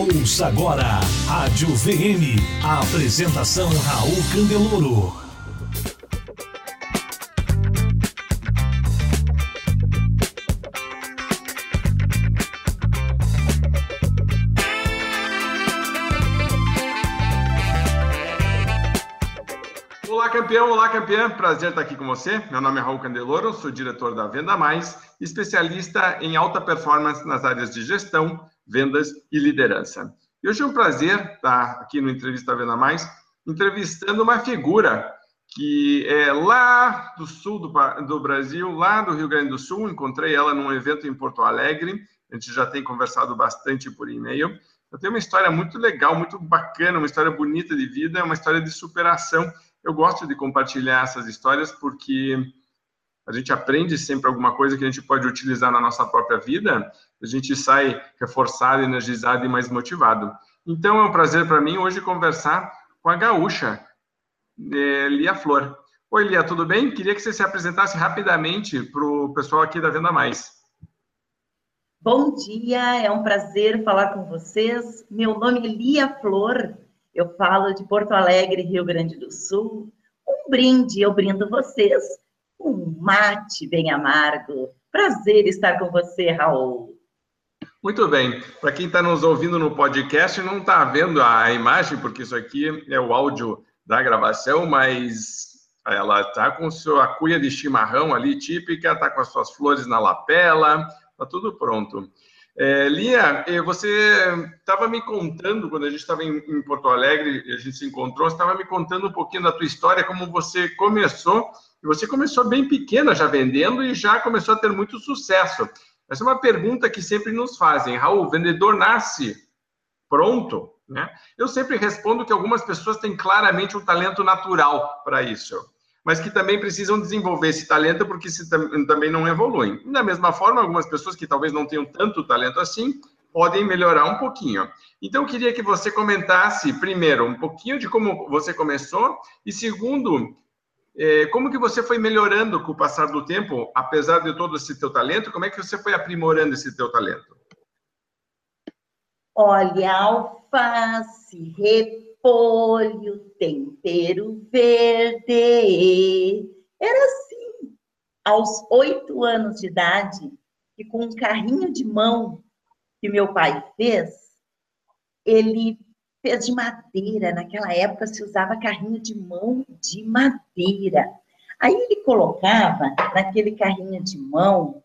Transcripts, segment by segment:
Ouça agora Rádio VM. A apresentação Raul Candeloro. Olá, campeão! Olá, campeã! Prazer estar aqui com você. Meu nome é Raul Candeloro, sou diretor da Venda Mais, especialista em alta performance nas áreas de gestão, vendas e liderança. E hoje é um prazer estar aqui no Entrevista Venda Mais, entrevistando uma figura que é lá do sul do, do Brasil, lá do Rio Grande do Sul. Encontrei ela num evento em Porto Alegre. A gente já tem conversado bastante por e-mail. Eu tenho uma história muito legal, muito bacana, uma história bonita de vida, uma história de superação. Eu gosto de compartilhar essas histórias porque a gente aprende sempre alguma coisa que a gente pode utilizar na nossa própria vida, a gente sai reforçado, energizado e mais motivado. Então é um prazer para mim hoje conversar com a gaúcha, é, Lia Flor. Oi, Lia, tudo bem? Queria que você se apresentasse rapidamente para o pessoal aqui da Venda Mais. Bom dia, é um prazer falar com vocês. Meu nome é Lia Flor, eu falo de Porto Alegre, Rio Grande do Sul. Um brinde, eu brindo vocês um mate bem amargo. Prazer estar com você, Raul. Muito bem. Para quem está nos ouvindo no podcast, não está vendo a imagem, porque isso aqui é o áudio da gravação, mas ela está com sua cuia de chimarrão ali típica, está com as suas flores na lapela, está tudo pronto. É, Lia, você estava me contando, quando a gente estava em, em, Porto Alegre, a gente se encontrou, você estava me contando um pouquinho da tua história, como você começou e você começou bem pequena já vendendo e já começou a ter muito sucesso. Essa é uma pergunta que sempre nos fazem. Raul, o vendedor nasce pronto? Né? Eu sempre respondo que algumas pessoas têm claramente um talento natural para isso, mas que também precisam desenvolver esse talento porque se também não evoluem. Da mesma forma, algumas pessoas que talvez não tenham tanto talento assim podem melhorar um pouquinho. Então, eu queria que você comentasse, primeiro, um pouquinho de como você começou, e segundo, como que você foi melhorando com o passar do tempo, apesar de todo esse teu talento? Como é que você foi aprimorando esse teu talento? Olha, alface, repolho, tempero verde. Era assim, aos oito anos de idade, e com um carrinho de mão que meu pai fez, ele fez de madeira. Naquela época se usava carrinho de mão de madeira. Aí ele colocava naquele carrinho de mão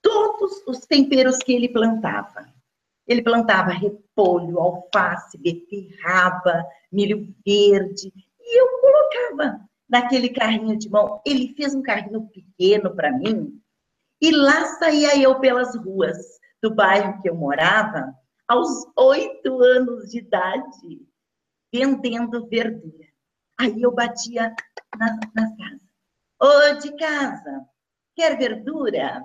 todos os temperos que ele plantava. Ele plantava repolho, alface, beterraba, milho verde, e eu colocava naquele carrinho de mão. Ele fez um carrinho pequeno para mim, e lá saía eu pelas ruas do bairro que eu morava, aos oito anos de idade, vendendo verdura. Aí eu batia nas, nas casas. Ô, de casa, quer verdura?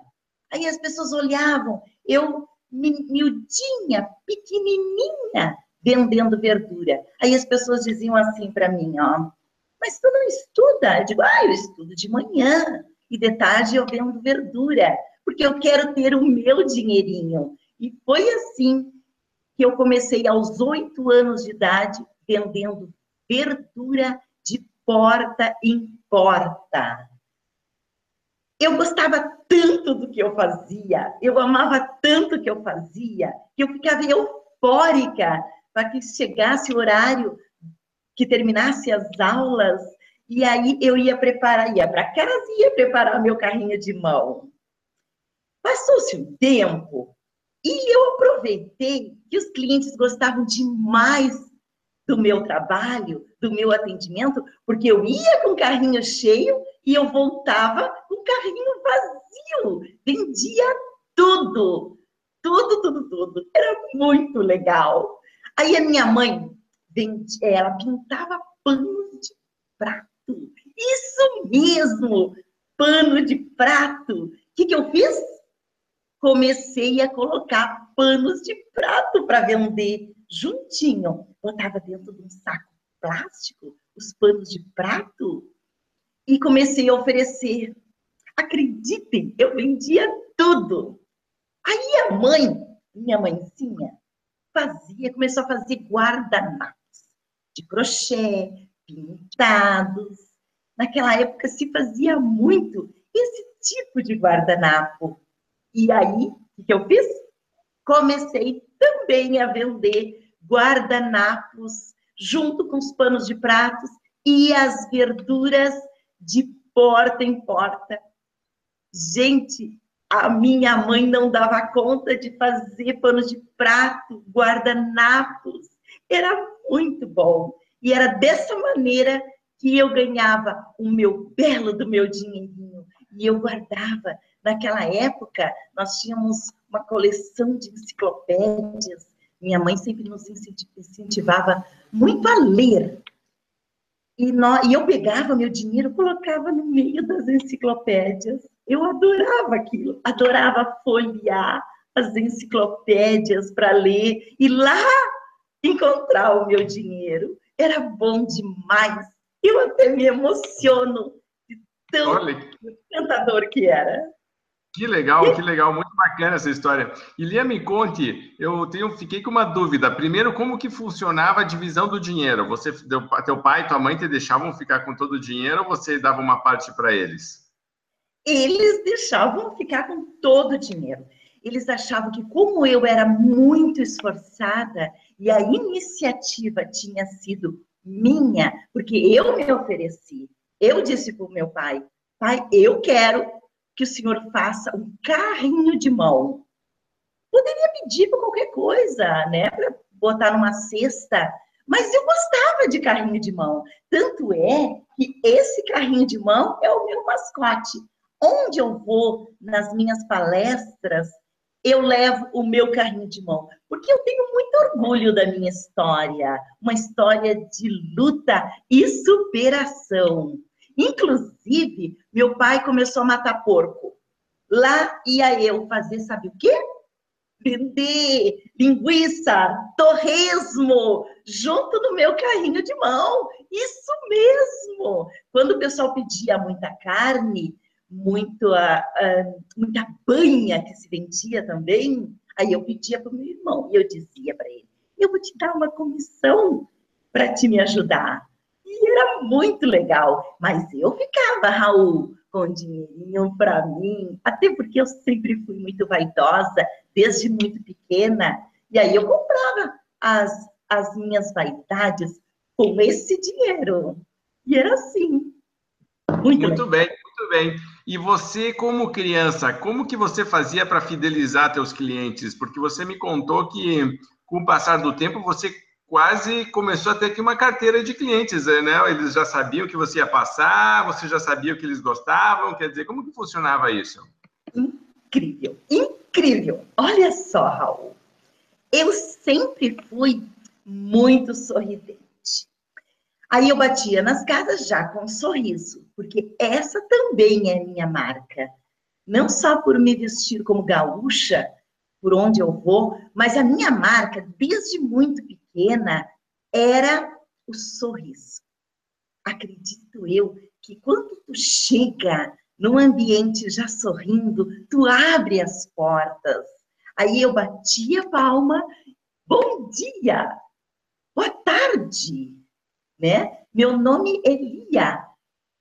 Aí as pessoas olhavam, eu miudinha, pequenininha, vendendo verdura. Aí as pessoas diziam assim para mim, ó, mas tu não estuda? Eu digo, ah, eu estudo de manhã e de tarde eu vendo verdura, porque eu quero ter o meu dinheirinho. E foi assim que eu comecei aos oito anos de idade vendendo verdura de porta em porta. Eu gostava tanto do que eu fazia, eu amava tanto o que eu fazia, que eu ficava eufórica para que chegasse o horário que terminasse as aulas e aí eu ia preparar, ia para casa, ia preparar meu carrinho de mão. Passou-se um tempo, e eu aproveitei que os clientes gostavam demais do meu trabalho, do meu atendimento, porque eu ia com o carrinho cheio e eu voltava com o carrinho vazio. Vendia tudo, tudo, tudo, tudo. Era muito legal. Aí a minha mãe, vendia, ela pintava panos de prato. Isso mesmo, pano de prato. O que, que eu fiz? Comecei a colocar panos de prato para vender juntinho. Botava dentro de um saco plástico os panos de prato e comecei a oferecer. Acreditem, eu vendia tudo. Aí a mãe, minha mãezinha, fazia, começou a fazer guardanapos de crochê, pintados. Naquela época se fazia muito esse tipo de guardanapo. E aí, o que eu fiz? Comecei também a vender guardanapos junto com os panos de pratos e as verduras de porta em porta. Gente, a minha mãe não dava conta de fazer panos de prato, guardanapos. Era muito bom. E era dessa maneira que eu ganhava o meu belo do meu dinheirinho. E eu guardava. Naquela época, nós tínhamos uma coleção de enciclopédias. Minha mãe sempre nos incentivava muito a ler. E, nós, e eu pegava meu dinheiro, colocava no meio das enciclopédias. Eu adorava aquilo, adorava folhear as enciclopédias para ler e lá encontrar o meu dinheiro. Era bom demais. Eu até me emociono de tão Olha, encantador que era. Que legal, que legal, muito bacana essa história. E Lia, me conte, eu tenho, fiquei com uma dúvida. Primeiro, como que funcionava a divisão do dinheiro? Você, teu pai e tua mãe te deixavam ficar com todo o dinheiro ou você dava uma parte para eles? Eles deixavam ficar com todo o dinheiro. Eles achavam que como eu era muito esforçada e a iniciativa tinha sido minha, porque eu me ofereci, eu disse para o meu pai, pai, eu quero que o senhor faça um carrinho de mão. Poderia pedir para qualquer coisa, né? Para botar numa cesta. Mas eu gostava de carrinho de mão. Tanto é que esse carrinho de mão é o meu mascote. Onde eu vou nas minhas palestras, eu levo o meu carrinho de mão, porque eu tenho muito orgulho da minha história, uma história de luta e superação. Inclusive, meu pai começou a matar porco. Lá ia eu fazer, sabe o quê? Vender linguiça, torresmo, junto no meu carrinho de mão. Isso mesmo! Quando o pessoal pedia muita carne, muito, uh, muita banha que se vendia também, aí eu pedia para o meu irmão e eu dizia para ele: eu vou te dar uma comissão para te me ajudar. E era muito legal. Mas eu ficava, Raul, com dinheirinho para mim, até porque eu sempre fui muito vaidosa, desde muito pequena. E aí eu comprava as, as minhas vaidades com esse dinheiro. E era assim. Muito, muito bem, muito bem. E você, como criança, como que você fazia para fidelizar teus clientes? Porque você me contou que, com o passar do tempo, você quase começou a ter aqui uma carteira de clientes, né? Eles já sabiam que você ia passar, você já sabia o que eles gostavam, quer dizer, como que funcionava isso? Incrível, incrível. Olha só, Raul. Eu sempre fui muito sorridente. Aí eu batia nas casas já com um sorriso, porque essa também é minha marca. Não só por me vestir como gaúcha, por onde eu vou, mas a minha marca, desde muito pequena, era o sorriso. Acredito eu que quando tu chega num ambiente já sorrindo, tu abre as portas. Aí eu batia a palma, bom dia, boa tarde, né? Meu nome é Lia.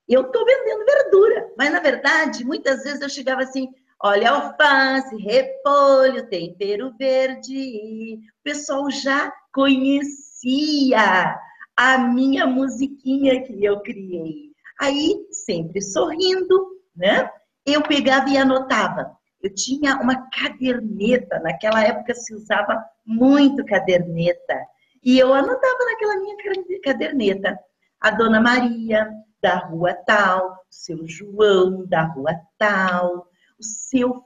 Eu estou vendendo verdura, mas na verdade, muitas vezes eu chegava assim, Olha alface, repolho, tempero verde. O pessoal já conhecia a minha musiquinha que eu criei. Aí, sempre sorrindo, né? Eu pegava e anotava. Eu tinha uma caderneta, naquela época se usava muito caderneta. E eu anotava naquela minha caderneta. A Dona Maria, da rua tal, o seu João, da rua tal, o seu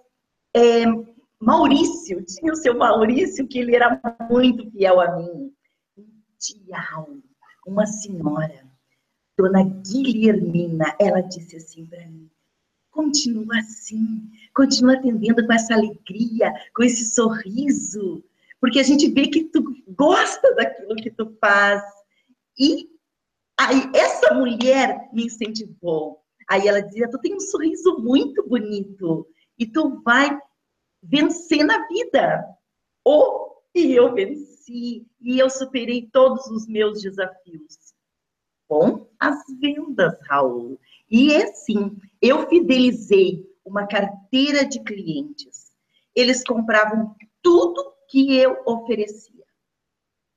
é, Maurício, tinha o seu Maurício, que ele era muito fiel a mim. Dia, uma senhora, dona Guilhermina, ela disse assim para mim: continua assim, continua atendendo com essa alegria, com esse sorriso, porque a gente vê que tu gosta daquilo que tu faz. E aí, essa mulher me incentivou. Aí ela dizia: Tu tem um sorriso muito bonito e tu vai vencer na vida. Oh, e eu venci, e eu superei todos os meus desafios. Com as vendas, Raul. E é assim, eu fidelizei uma carteira de clientes. Eles compravam tudo que eu oferecia.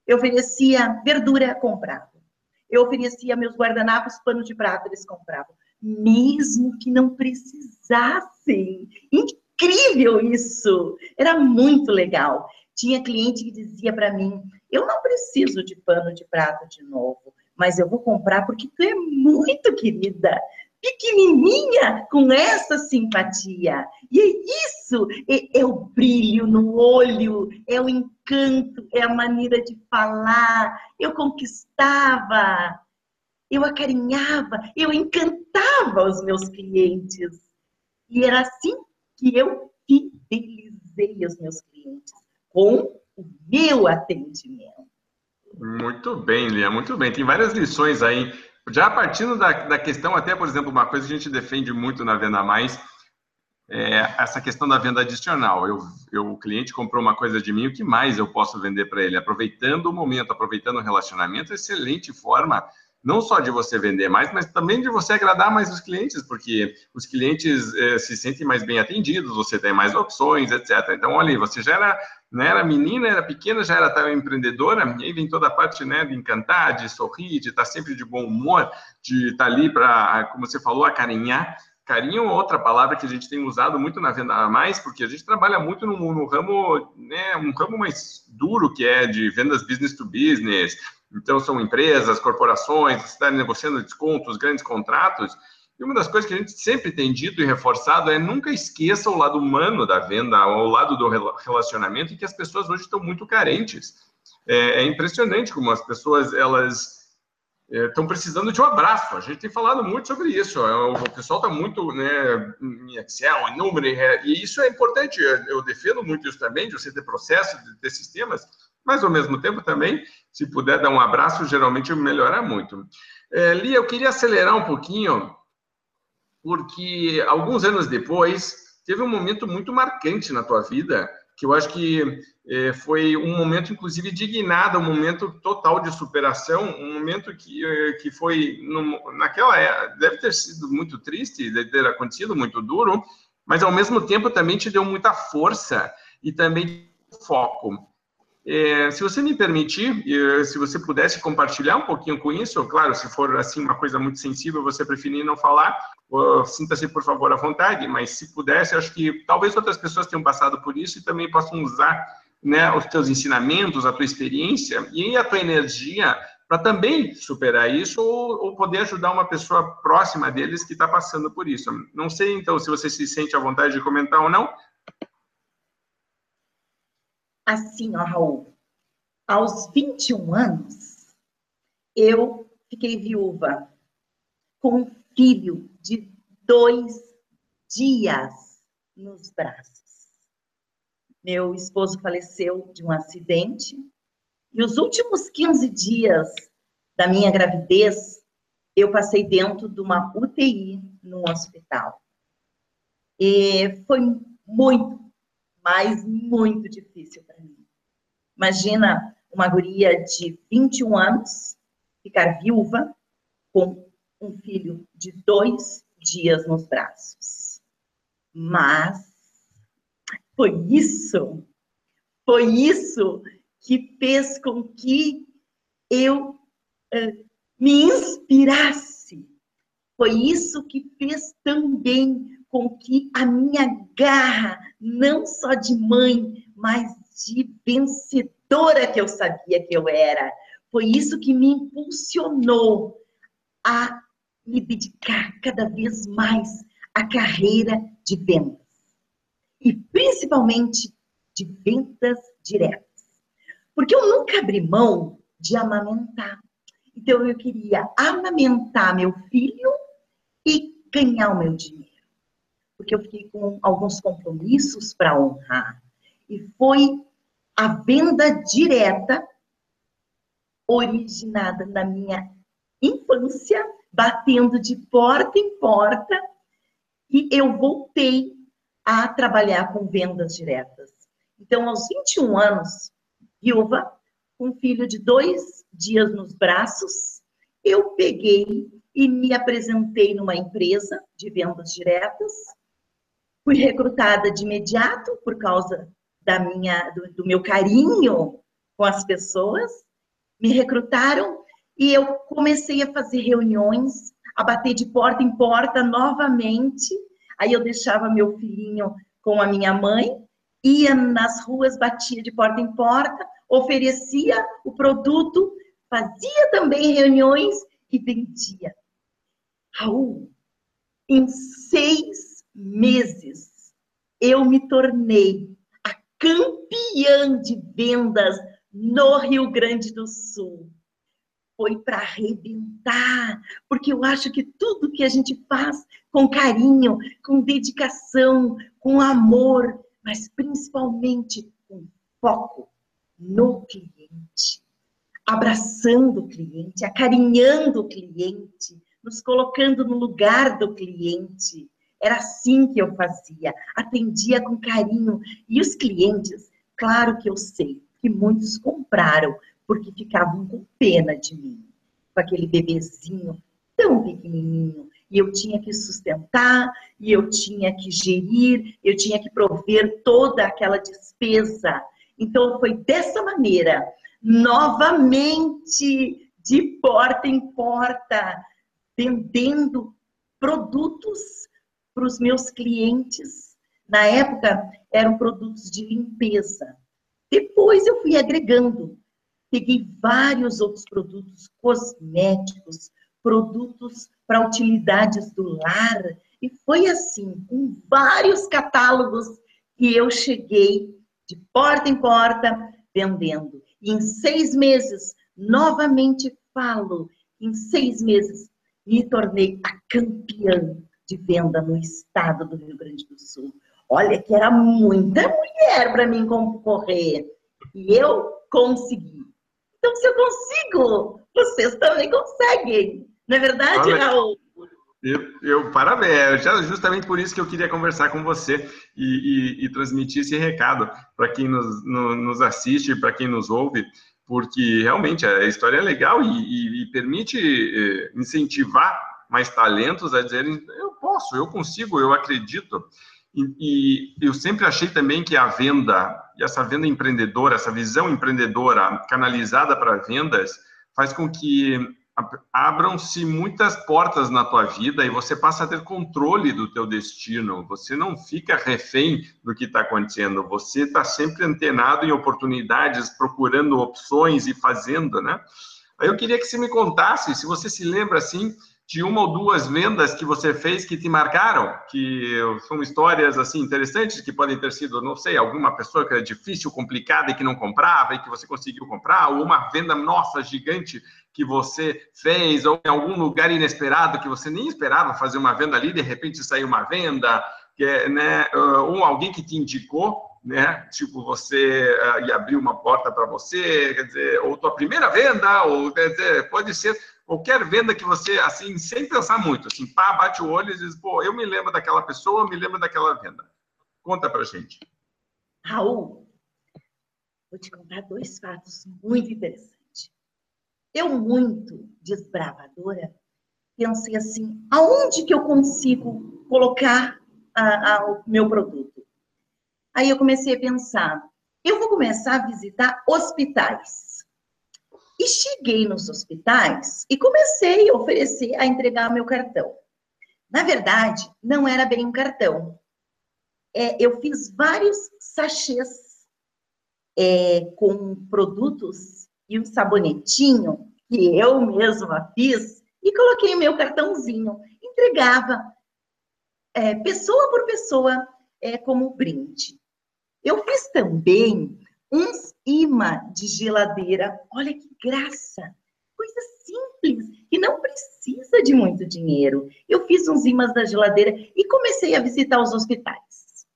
Eu oferecia verdura, compravam. Eu oferecia meus guardanapos, pano de prata, eles compravam. Mesmo que não precisassem. Incrível isso! Era muito legal. Tinha cliente que dizia para mim: Eu não preciso de pano de prata de novo, mas eu vou comprar porque tu é muito querida pequenininha com essa simpatia. E é isso, é, é, o brilho no olho, é o encanto, é a maneira de falar. Eu conquistava, eu acarinhava, eu encantava os meus clientes. E era assim que eu fidelizei os meus clientes, com o meu atendimento. Muito bem, Lia, muito bem. Tem várias lições aí já partindo da, da questão, até, por exemplo, uma coisa que a gente defende muito na Venda Mais, é essa questão da venda adicional. Eu, eu, o cliente comprou uma coisa de mim, o que mais eu posso vender para ele? Aproveitando o momento, aproveitando o relacionamento, excelente forma não só de você vender mais, mas também de você agradar mais os clientes, porque os clientes eh, se sentem mais bem atendidos, você tem mais opções, etc. Então, olha aí, você já era, né, era menina, era pequena, já era tal empreendedora, e aí vem toda a parte né, de encantar, de sorrir, de estar sempre de bom humor, de estar ali para, como você falou, acarinhar. Carinho é outra palavra que a gente tem usado muito na venda mais, porque a gente trabalha muito no, no ramo, né, um ramo mais duro, que é de vendas business to business, então, são empresas, corporações, está negociando descontos, grandes contratos. E uma das coisas que a gente sempre tem dito e reforçado é nunca esqueça o lado humano da venda, o lado do relacionamento, e que as pessoas hoje estão muito carentes. É, é impressionante como as pessoas, elas estão é, precisando de um abraço. A gente tem falado muito sobre isso. É, o pessoal está muito né, em Excel, em número, e isso é importante. Eu defendo muito isso também, de você ter processos, de ter sistemas, mas ao mesmo tempo também, se puder dar um abraço, geralmente melhora muito. É, Lia, eu queria acelerar um pouquinho, porque alguns anos depois teve um momento muito marcante na tua vida, que eu acho que é, foi um momento, inclusive, dignado, um momento total de superação, um momento que, é, que foi, no, naquela época, deve ter sido muito triste, deve ter acontecido muito duro, mas ao mesmo tempo também te deu muita força e também foco. É, se você me permitir, se você pudesse compartilhar um pouquinho com isso, claro, se for assim uma coisa muito sensível, você preferir não falar, sinta-se por favor à vontade, mas se pudesse, acho que talvez outras pessoas tenham passado por isso e também possam usar né, os teus ensinamentos, a tua experiência e a tua energia para também superar isso ou, ou, poder ajudar uma pessoa próxima deles que está passando por isso. Não sei, então, se você se sente à vontade de comentar ou não, assim, ó, Raul, aos 21 anos, eu fiquei viúva com um filho de dois dias nos braços. Meu esposo faleceu de um acidente e os últimos 15 dias da minha gravidez, eu passei dentro de uma UTI no hospital. E foi muito mas muito difícil para mim. Imagina uma guria de 21 anos ficar viúva com um filho de dois dias nos braços. Mas foi isso, foi isso que fez com que eu uh, me inspirasse. Foi isso que fez também com que a minha garra, não só de mãe, mas de vencedora que eu sabia que eu era, foi isso que me impulsionou a me dedicar cada vez mais à carreira de vendas. E principalmente de vendas diretas. Porque eu nunca abri mão de amamentar. Então eu queria amamentar meu filho e ganhar o meu dinheiro porque eu fiquei com alguns compromissos para honrar. E foi a venda direta originada na minha infância, batendo de porta em porta, e eu voltei a trabalhar com vendas diretas. Então, aos 21 anos, viúva, com um filho de dois dias nos braços, eu peguei e me apresentei numa empresa de vendas diretas. Fui recrutada de imediato por causa da minha, do, do meu carinho com as pessoas. Me recrutaram e eu comecei a fazer reuniões, a bater de porta em porta novamente. Aí eu deixava meu filhinho com a minha mãe, ia nas ruas, batia de porta em porta, oferecia o produto, fazia também reuniões e vendia. Raul, em seis meses, eu me tornei a campeã de vendas no Rio Grande do Sul. Foi para arrebentar, porque eu acho que tudo que a gente faz com carinho, com dedicação, com amor, mas principalmente com foco, no cliente, abraçando o cliente, acarinhando o cliente, nos colocando no lugar do cliente. Era assim que eu fazia, atendia com carinho. E os clientes, claro que eu sei que muitos compraram porque ficavam com pena de mim, com aquele bebezinho tão pequenininho. E eu tinha que sustentar, e eu tinha que gerir, eu tinha que prover toda aquela despesa. Então, foi dessa maneira, novamente, de porta em porta, vendendo produtos para os meus clientes. Na época, eram produtos de limpeza. Depois eu fui agregando. Peguei vários outros produtos cosméticos, produtos para utilidades do lar. E foi assim, com vários catálogos, que eu cheguei de porta em porta, vendendo. E em seis meses, novamente falo, em seis meses, me tornei a campeã de venda no estado do Rio Grande do Sul. Olha que era muita mulher para mim concorrer. E eu consegui. Então, se eu consigo, vocês também conseguem. Não é verdade, Olha, Raul? Eu, eu parabéns, justamente por isso que eu queria conversar com você e, e, e transmitir esse recado para quem nos, no, nos assiste, para quem nos ouve, porque realmente a história é legal e, e permite eh, incentivar mais talentos a dizerem: posso, eu consigo, eu acredito. E, eu sempre achei também que a venda, e essa venda empreendedora, essa visão empreendedora canalizada para vendas, faz com que abram-se muitas portas na tua vida e você passa a ter controle do teu destino. Você não fica refém do que está acontecendo. Você está sempre antenado em oportunidades, procurando opções e fazendo, né? Aí eu queria que você me contasse, se você se lembra assim de uma ou duas vendas que você fez que te marcaram, que são histórias assim interessantes que podem ter sido, não sei, alguma pessoa que era difícil, complicada e que não comprava e que você conseguiu comprar, ou uma venda nossa gigante que você fez, ou em algum lugar inesperado que você nem esperava fazer uma venda ali, de repente saiu uma venda, que, é, né, ou alguém que te indicou, né, tipo você uh, e abriu uma porta para você, quer dizer, ou tua primeira venda, ou quer dizer, pode ser qualquer venda que você, assim, sem pensar muito, assim, pá, bate o olho e diz, pô, eu me lembro daquela pessoa, me lembro daquela venda. Conta pra gente. Raul, vou te contar dois fatos muito interessantes. Eu, muito desbravadora, pensei assim: aonde que eu consigo colocar a, a, o meu produto? Aí eu comecei a pensar: eu vou começar a visitar hospitais. E cheguei nos hospitais e comecei a oferecer, a entregar meu cartão. Na verdade, não era bem um cartão. É, eu fiz vários sachês é, com produtos e um sabonetinho que eu mesma fiz e coloquei meu cartãozinho. Entregava é, pessoa por pessoa é, como brinde. Eu fiz também uns imã de geladeira. Olha que graça! Coisa simples, que não precisa de muito dinheiro. Eu fiz uns imãs da geladeira e comecei a visitar os hospitais.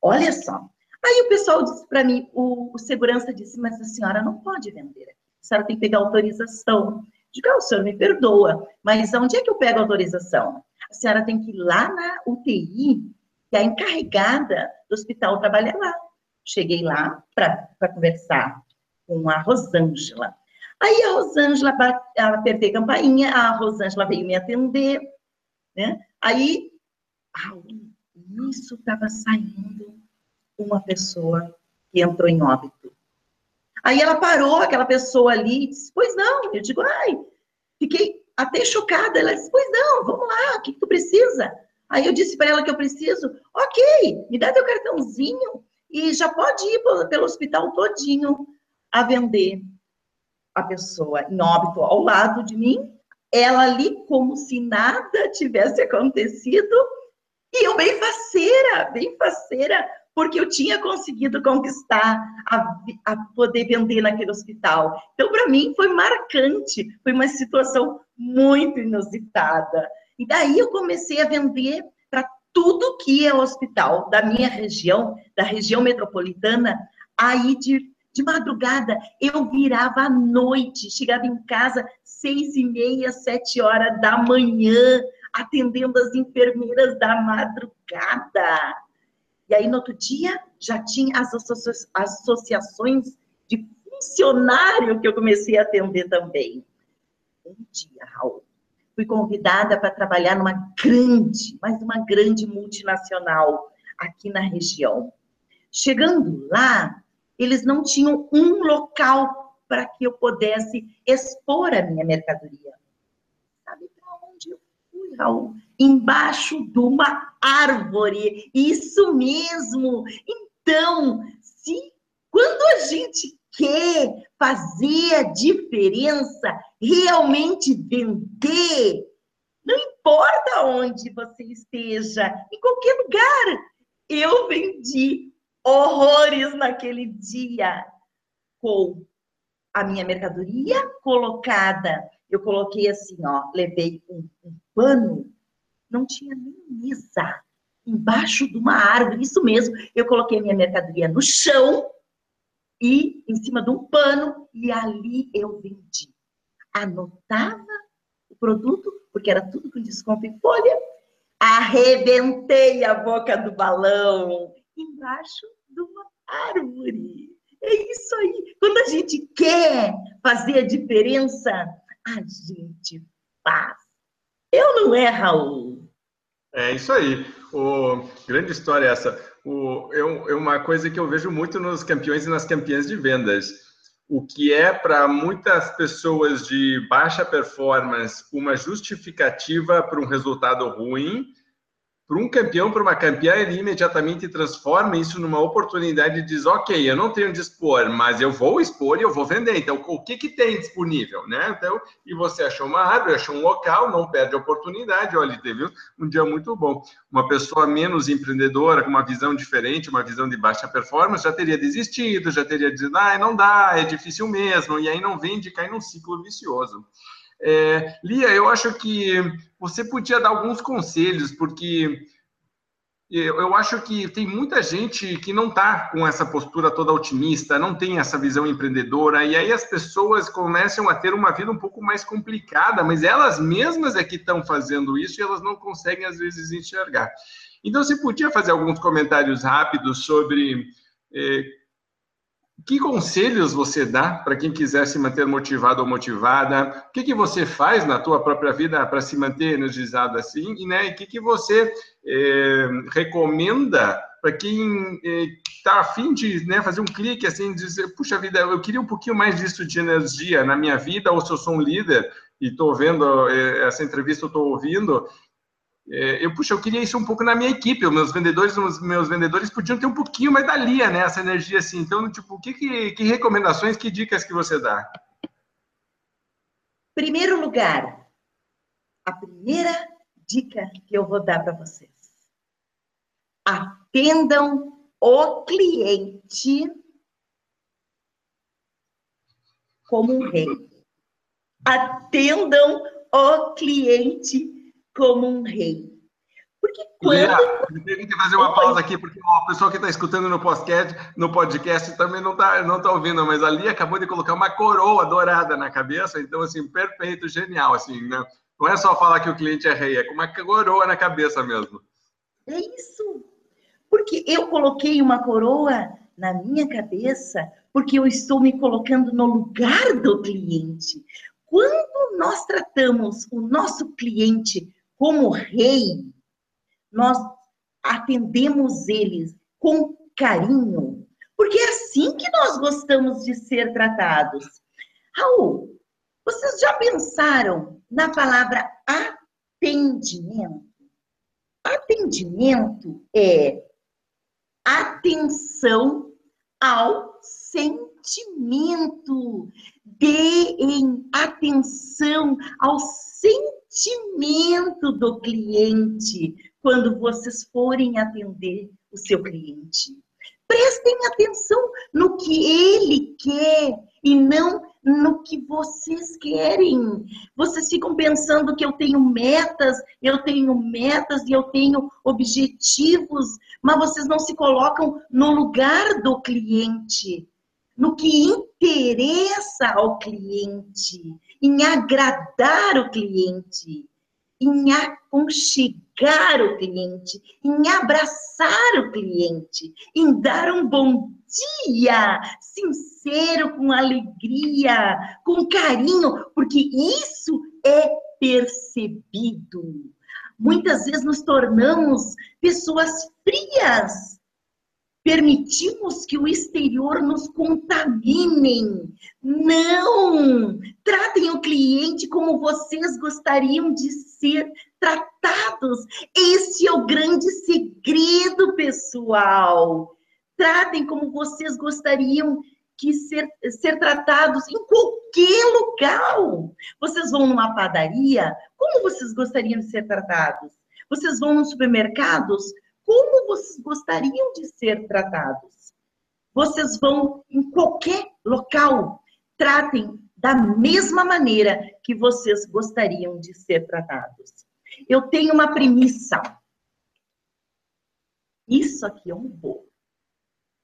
Olha só, Aí o pessoal disse para mim, o, o, segurança disse, mas a senhora não pode vender. A senhora tem que pegar autorização. Digo, ah, o senhor me perdoa, mas onde é que eu pego autorização? A senhora tem que ir lá na UTI, que a encarregada do hospital trabalha lá. Cheguei lá para conversar com a Rosângela. Aí a Rosângela, apertei a campainha, a Rosângela veio me atender, né? Aí, isso estava saindo uma pessoa que entrou em óbito. Aí ela parou, aquela pessoa ali, disse, pois não. Eu digo, ai, fiquei até chocada. Ela disse, pois não, vamos lá, o que, que tu precisa? Aí eu disse para ela que eu preciso, ok, me dá teu cartãozinho e já pode ir pelo hospital todinho a vender a pessoa em óbito ao lado de mim, ela ali como se nada tivesse acontecido, e eu bem faceira, bem faceira, porque eu tinha conseguido conquistar a, a poder vender naquele hospital. Então, para mim, foi marcante, foi uma situação muito inusitada. E daí eu comecei a vender tudo que é hospital da minha região, da região metropolitana, aí de, de madrugada eu virava à noite, chegava em casa seis e meia, sete horas da manhã, atendendo as enfermeiras da madrugada. E aí, no outro dia, já tinha as associações de funcionário que eu comecei a atender também. Um dia, Raul, fui convidada para trabalhar numa grande, mas uma grande multinacional aqui na região. Chegando lá, eles não tinham um local para que eu pudesse expor a minha mercadoria. Sabe para onde eu fui, Raul? embaixo de uma árvore. Isso mesmo. Então, se quando a gente quer fazer a diferença, realmente vender, não importa onde você esteja, em qualquer lugar. Eu vendi horrores naquele dia com a minha mercadoria colocada. Eu coloquei assim, ó, levei um, um pano não tinha nem mesa embaixo de uma árvore. Isso mesmo, eu coloquei minha mercadoria no chão e em cima de um pano e ali eu vendi. Anotava o produto, porque era tudo com desconto em folha, arrebentei a boca do balão embaixo de uma árvore. É isso aí. Quando a gente quer fazer a diferença, a gente faz. Eu não é, Raul? É isso aí. O, grande história essa. O, é, é uma coisa que eu vejo muito nos campeões e nas campeãs de vendas. O que é para muitas pessoas de baixa performance uma justificativa para um resultado ruim, para um campeão, para uma campeã, ele imediatamente transforma isso numa oportunidade e diz: Ok, eu não tenho de expor, mas eu vou expor e eu vou vender. Então, o que, que tem disponível? Né? Então, e você achou uma árvore, achou um local, não perde a oportunidade. Olha, teve um dia muito bom. Uma pessoa menos empreendedora, com uma visão diferente, uma visão de baixa performance, já teria desistido, já teria dito: Ah, não dá, é difícil mesmo, e aí não vende, cai num ciclo vicioso. É, Lia, eu acho que você podia dar alguns conselhos, porque eu acho que tem muita gente que não está com essa postura toda otimista, não tem essa visão empreendedora, e aí as pessoas começam a ter uma vida um pouco mais complicada, mas elas mesmas é que estão fazendo isso e elas não conseguem, às vezes, enxergar. Então, você podia fazer alguns comentários rápidos sobre eh, que conselhos você dá para quem quiser se manter motivado ou motivada? O que, que você faz na tua própria vida para se manter energizado assim? E né, o que, que você é, recomenda para quem está é, afim de né, fazer um clique assim, dizer, puxa vida, eu queria um pouquinho mais disso de energia na minha vida, ou se eu sou um líder e estou vendo é, essa entrevista, estou ouvindo, é, eu, puxa, eu queria isso um pouco na minha equipe. Os meus vendedores, os meus vendedores podiam ter um pouquinho mais da Lia, né? Essa energia assim. Então, tipo, que, que, que recomendações, que dicas que você dá? Primeiro lugar, a primeira dica que eu vou dar para vocês. Atendam o cliente como um rei. Atendam o cliente como um rei. Porque quando. eu tenho que fazer uma pausa aqui, porque o pessoal que está escutando no podcast, no podcast também não está não tá ouvindo, mas ali acabou de colocar uma coroa dourada na cabeça, então, assim, perfeito, genial, assim, né? Não é só falar que o cliente é rei, é com uma coroa na cabeça mesmo. É isso. Porque eu coloquei uma coroa na minha cabeça porque eu estou me colocando no lugar do cliente. Quando nós tratamos o nosso cliente como rei, nós atendemos eles com carinho, porque é assim que nós gostamos de ser tratados. Raul, vocês já pensaram na palavra atendimento? Atendimento é atenção ao sentimento. Deem atenção ao sentimento do cliente quando vocês forem atender o seu cliente. Prestem atenção no que ele quer e não no que vocês querem. Vocês ficam pensando que eu tenho metas, eu tenho metas e eu tenho objetivos, mas vocês não se colocam no lugar do cliente, no que interessa ao cliente, em agradar o cliente, em aconchegar o cliente, em abraçar o cliente, em dar um bom dia, sincero, com alegria, com carinho, porque isso é percebido. Muitas vezes nos tornamos pessoas frias, permitimos que o exterior nos contaminem. Não! Tratem o cliente como vocês gostariam de ser tratados. Esse é o grande segredo, pessoal. Tratem como vocês gostariam que ser, ser tratados em qualquer lugar. Vocês vão numa padaria, como vocês gostariam de ser tratados? Vocês vão nos supermercados, como vocês gostariam de ser tratados? Vocês vão em qualquer local, tratem da mesma maneira que vocês gostariam de ser tratados. Eu tenho uma premissa. Isso aqui é um bolo.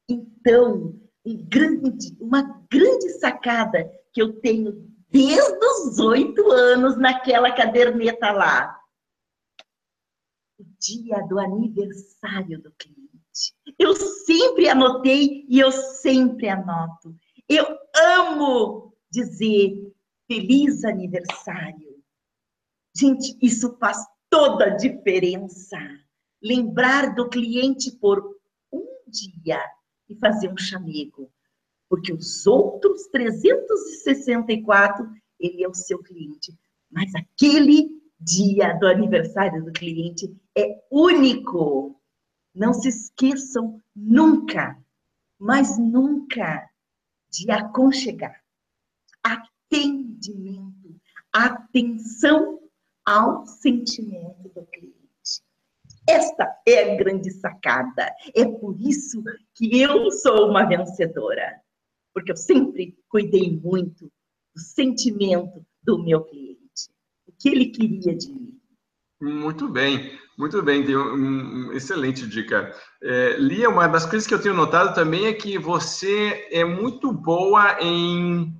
Então, um grande, uma grande sacada que eu tenho desde os oito anos naquela caderneta lá o dia do aniversário do cliente. Eu sempre anotei e eu sempre anoto. Eu amo dizer feliz aniversário. Gente, isso faz toda a diferença. Lembrar do cliente por um dia e fazer um chamego. Porque os outros 364, ele é o seu cliente. Mas aquele dia do aniversário do cliente é único. Não se esqueçam nunca, mas nunca, de aconchegar. Atendimento, atenção ao sentimento do cliente. Esta é a grande sacada. É por isso que eu sou uma vencedora. Porque eu sempre cuidei muito do sentimento do meu cliente que ele queria de mim. Muito bem, muito bem, uma excelente dica. É, Lia, uma das coisas que eu tenho notado também é que você é muito boa em.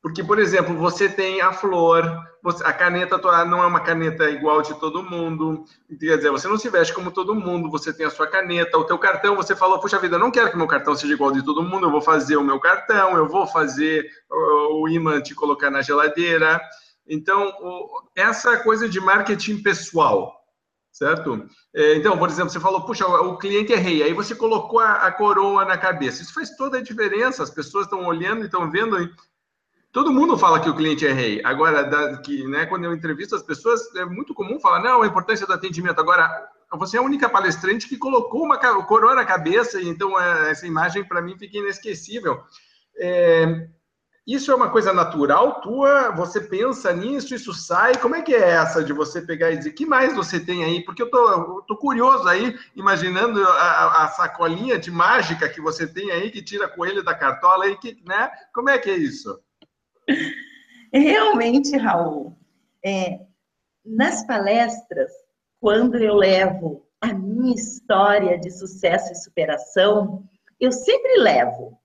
Porque, por exemplo, você tem a flor, você, a caneta não é uma caneta igual de todo mundo, quer dizer, você não se veste como todo mundo, você tem a sua caneta, o teu cartão, você falou, puxa vida, eu não quero que meu cartão seja igual de todo mundo, eu vou fazer o meu cartão, eu vou fazer o imã te colocar na geladeira. Então, essa coisa de marketing pessoal, certo? É, então, por exemplo, você falou, puxa, o cliente é rei, aí você colocou a, coroa na cabeça. Isso faz toda a diferença, as pessoas estão olhando e estão vendo. Todo mundo fala que o cliente é rei. Agora, da, que, né, quando eu entrevisto as pessoas, é muito comum falar, não, a importância do atendimento. Agora, você é a única palestrante que colocou uma coroa na cabeça, então é, essa imagem para mim fica inesquecível. É, isso é uma coisa natural tua? Você pensa nisso, isso sai? Como é que é essa de você pegar e dizer, que mais você tem aí? Porque eu tô, eu tô curioso aí, imaginando a, a, sacolinha de mágica que você tem aí, que tira coelho da cartola aí, que, né? Como é que é isso? Realmente, Raul, é, nas palestras, quando eu levo a minha história de sucesso e superação, eu sempre levo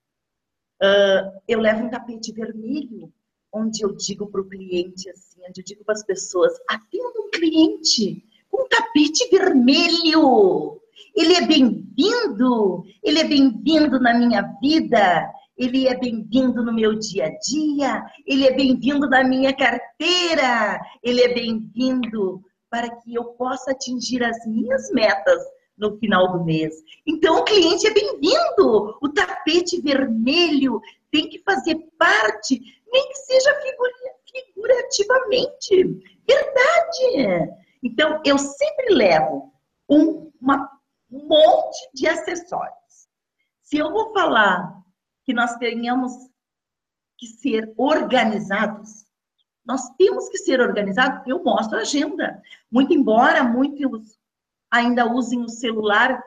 Uh, eu levo um tapete vermelho, onde eu digo para o cliente assim, onde eu digo para as pessoas, atenda um cliente com um tapete vermelho. Ele é bem-vindo, ele é bem-vindo na minha vida, ele é bem-vindo no meu dia a dia, ele é bem-vindo na minha carteira, ele é bem-vindo para que eu possa atingir as minhas metas no final do mês. Então, o cliente é bem-vindo. O tapete vermelho tem que fazer parte, nem que seja figurativamente. Verdade! Então, eu sempre levo um, uma, um monte de acessórios. Se eu vou falar que nós tenhamos que ser organizados, nós temos que ser organizados, eu mostro a agenda. Muito embora muitos ainda usem o celular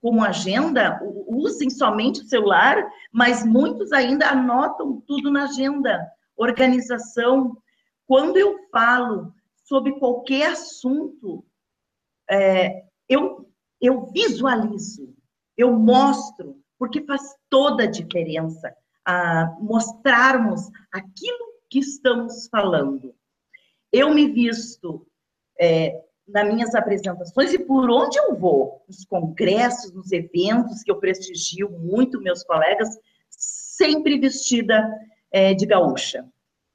como agenda, usem somente o celular, mas muitos ainda anotam tudo na agenda. Organização. Quando eu falo sobre qualquer assunto, é, eu, eu visualizo, eu mostro, porque faz toda a diferença a mostrarmos aquilo que estamos falando. Eu me visto é, nas minhas apresentações e por onde eu vou, nos congressos, nos eventos que eu prestigio muito meus colegas, sempre vestida é, de gaúcha,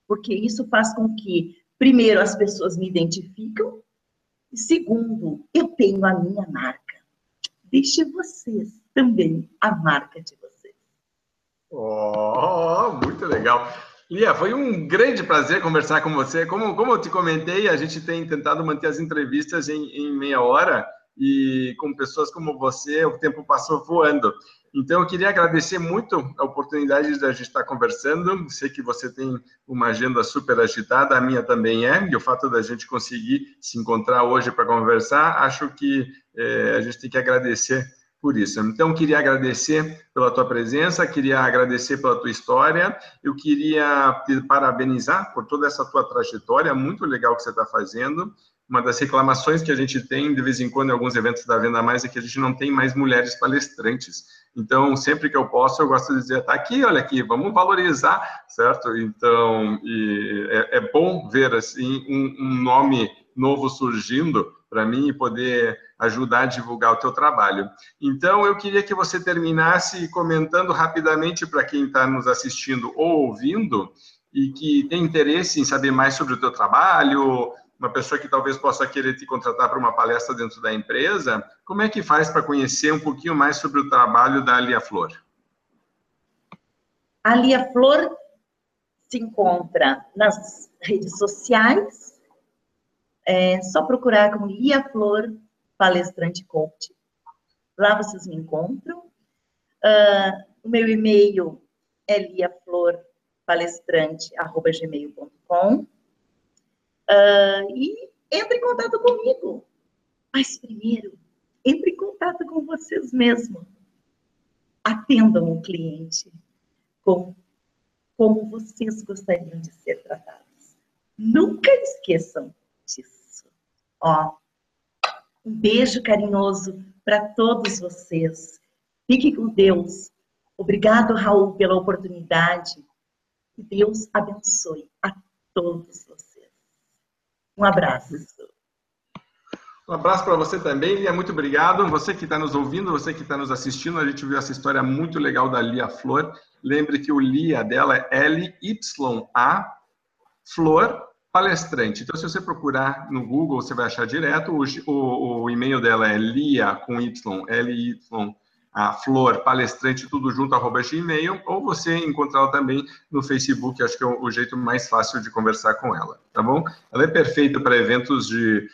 porque isso faz com que, primeiro, as pessoas me identificam e, segundo, eu tenho a minha marca. Deixe vocês também a marca de vocês. Oh, muito legal. Lia, foi um grande prazer conversar com você. Como, como eu te comentei, a gente tem tentado manter as entrevistas em, em meia hora e com pessoas como você, o tempo passou voando. Então, eu queria agradecer muito a oportunidade de a gente estar conversando. Sei que você tem uma agenda super agitada, a minha também é, e o fato da gente conseguir se encontrar hoje para conversar, acho que é, a gente tem que agradecer por isso. Então, queria agradecer pela tua presença, queria agradecer pela tua história, eu queria te parabenizar por toda essa tua trajetória, muito legal que você está fazendo. Uma das reclamações que a gente tem de vez em quando em alguns eventos da Venda Mais é que a gente não tem mais mulheres palestrantes. Então, sempre que eu posso, eu gosto de dizer, tá aqui, olha aqui, vamos valorizar, certo? Então, é, é, bom ver assim um, um nome novo surgindo para mim e poder ajudar a divulgar o teu trabalho. Então, eu queria que você terminasse comentando rapidamente para quem está nos assistindo ou ouvindo e que tem interesse em saber mais sobre o teu trabalho, uma pessoa que talvez possa querer te contratar para uma palestra dentro da empresa, como é que faz para conhecer um pouquinho mais sobre o trabalho da Lia Flor? A Lia Flor se encontra nas redes sociais, é só procurar como Lia Flor Palestrante Coach. Lá vocês me encontram. Uh, o meu e-mail é liaflorpalestrante.gmail.com uh, ah, e entre em contato comigo. Mas primeiro, entre em contato com vocês mesmos. Atendam o cliente com, como vocês gostariam de ser tratados. Nunca esqueçam disso. Ó, um beijo carinhoso para todos vocês. Fique com Deus. Obrigado, Raul, pela oportunidade. Que Deus abençoe a todos vocês. Um abraço. Um abraço para você também, Lia. Muito obrigado. Você que está nos ouvindo, você que está nos assistindo, a gente viu essa história muito legal da Lia Flor. Lembre que o Lia dela é L-Y-A Flor palestrante. Então, se você procurar no Google, você vai achar direto. O, o, o e-mail dela é lia com y, l y a flor palestrante tudo junto arroba gmail ou você encontrá-la também no Facebook acho que é o, o, jeito mais fácil de conversar com ela tá bom ela é perfeita para eventos de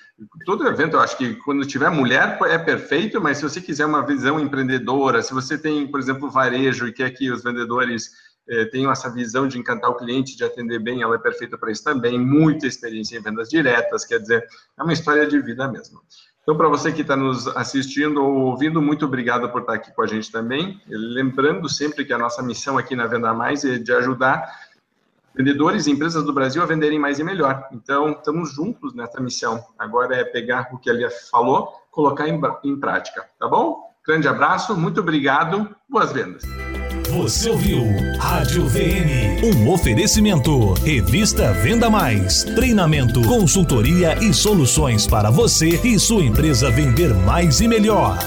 todo evento eu acho que quando tiver mulher é perfeito mas se você quiser uma visão empreendedora se você tem por exemplo varejo e quer que os vendedores é, tenho essa visão de encantar o cliente, de atender bem, ela é perfeita para isso também. Muita experiência em vendas diretas, quer dizer, é uma história de vida mesmo. Então, para você que está nos assistindo ou ouvindo, muito obrigado por estar aqui com a gente também. Lembrando sempre que a nossa missão aqui na Venda Mais é de ajudar vendedores e empresas do Brasil a venderem mais e melhor. Então, estamos juntos nessa missão. Agora é pegar o que Lia falou, colocar em, em prática, tá bom? Grande abraço, muito obrigado, boas vendas. Você ouviu Rádio VM, um oferecimento. Revista Venda Mais, treinamento, consultoria e soluções para você e sua empresa vender mais e melhor.